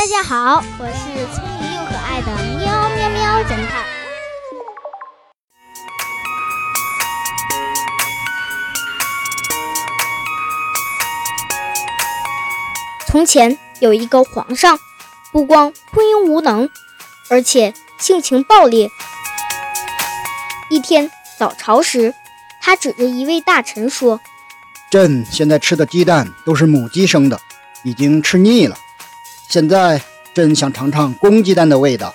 大家好，我是聪明又可爱的喵喵喵侦探。从前有一个皇上，不光昏庸无能，而且性情暴烈。一天早朝时，他指着一位大臣说：“朕现在吃的鸡蛋都是母鸡生的，已经吃腻了。”现在朕想尝尝公鸡蛋的味道，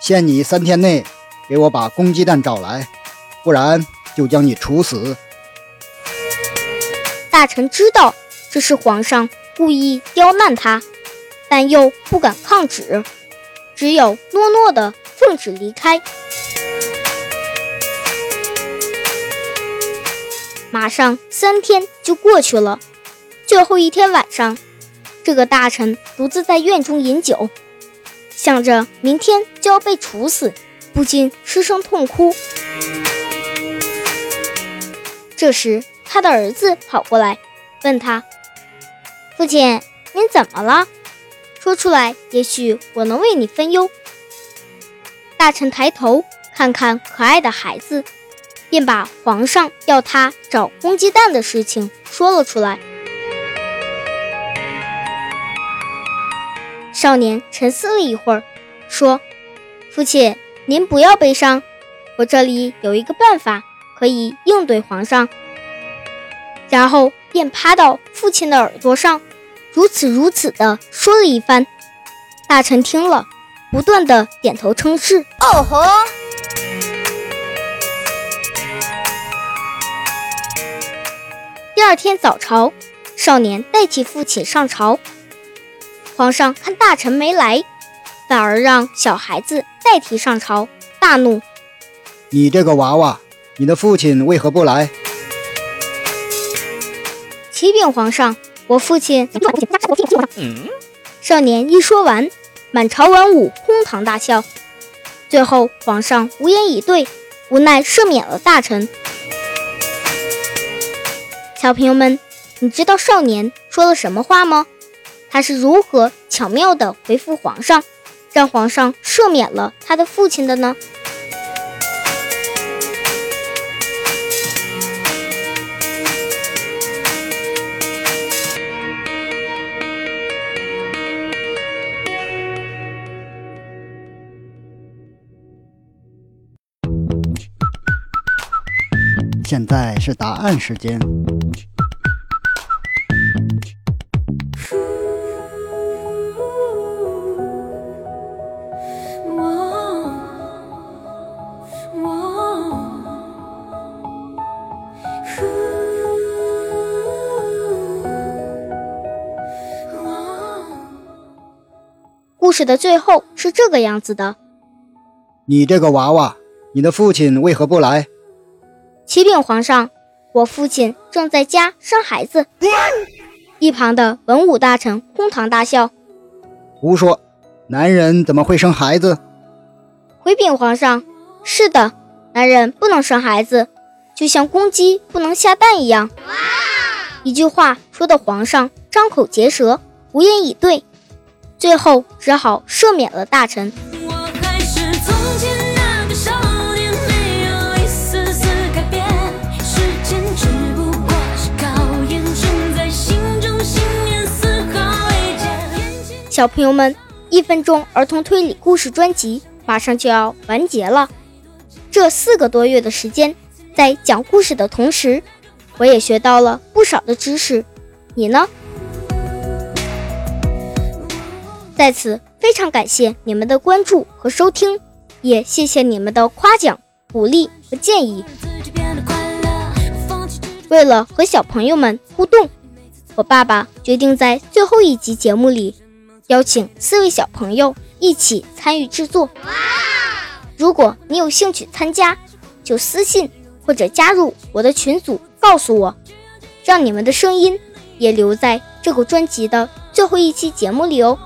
限你三天内给我把公鸡蛋找来，不然就将你处死。大臣知道这是皇上故意刁难他，但又不敢抗旨，只有诺诺的奉旨离开。马上三天就过去了，最后一天晚上。这个大臣独自在院中饮酒，想着明天就要被处死，不禁失声痛哭。这时，他的儿子跑过来，问他：“父亲，您怎么了？说出来，也许我能为你分忧。”大臣抬头看看可爱的孩子，便把皇上要他找公鸡蛋的事情说了出来。少年沉思了一会儿，说：“父亲，您不要悲伤，我这里有一个办法可以应对皇上。”然后便趴到父亲的耳朵上，如此如此的说了一番。大臣听了，不断的点头称是。哦吼！第二天早朝，少年代替父亲上朝。皇上看大臣没来，反而让小孩子代替上朝，大怒：“你这个娃娃，你的父亲为何不来？”启禀皇上，我父亲。少年一说完，满朝文武哄堂大笑。最后皇上无言以对，无奈赦免了大臣。小朋友们，你知道少年说了什么话吗？他是如何巧妙地回复皇上，让皇上赦免了他的父亲的呢？现在是答案时间。事的最后是这个样子的：你这个娃娃，你的父亲为何不来？启禀皇上，我父亲正在家生孩子。一旁的文武大臣哄堂大笑。胡说，男人怎么会生孩子？回禀皇上，是的，男人不能生孩子，就像公鸡不能下蛋一样。一句话说的皇上张口结舌，无言以对。最后只好赦免了大臣。小朋友们，一分钟儿童推理故事专辑马上就要完结了。这四个多月的时间，在讲故事的同时，我也学到了不少的知识。你呢？在此非常感谢你们的关注和收听，也谢谢你们的夸奖、鼓励和建议。为了和小朋友们互动，我爸爸决定在最后一集节目里邀请四位小朋友一起参与制作。如果你有兴趣参加，就私信或者加入我的群组告诉我，让你们的声音也留在这个专辑的最后一期节目里哦。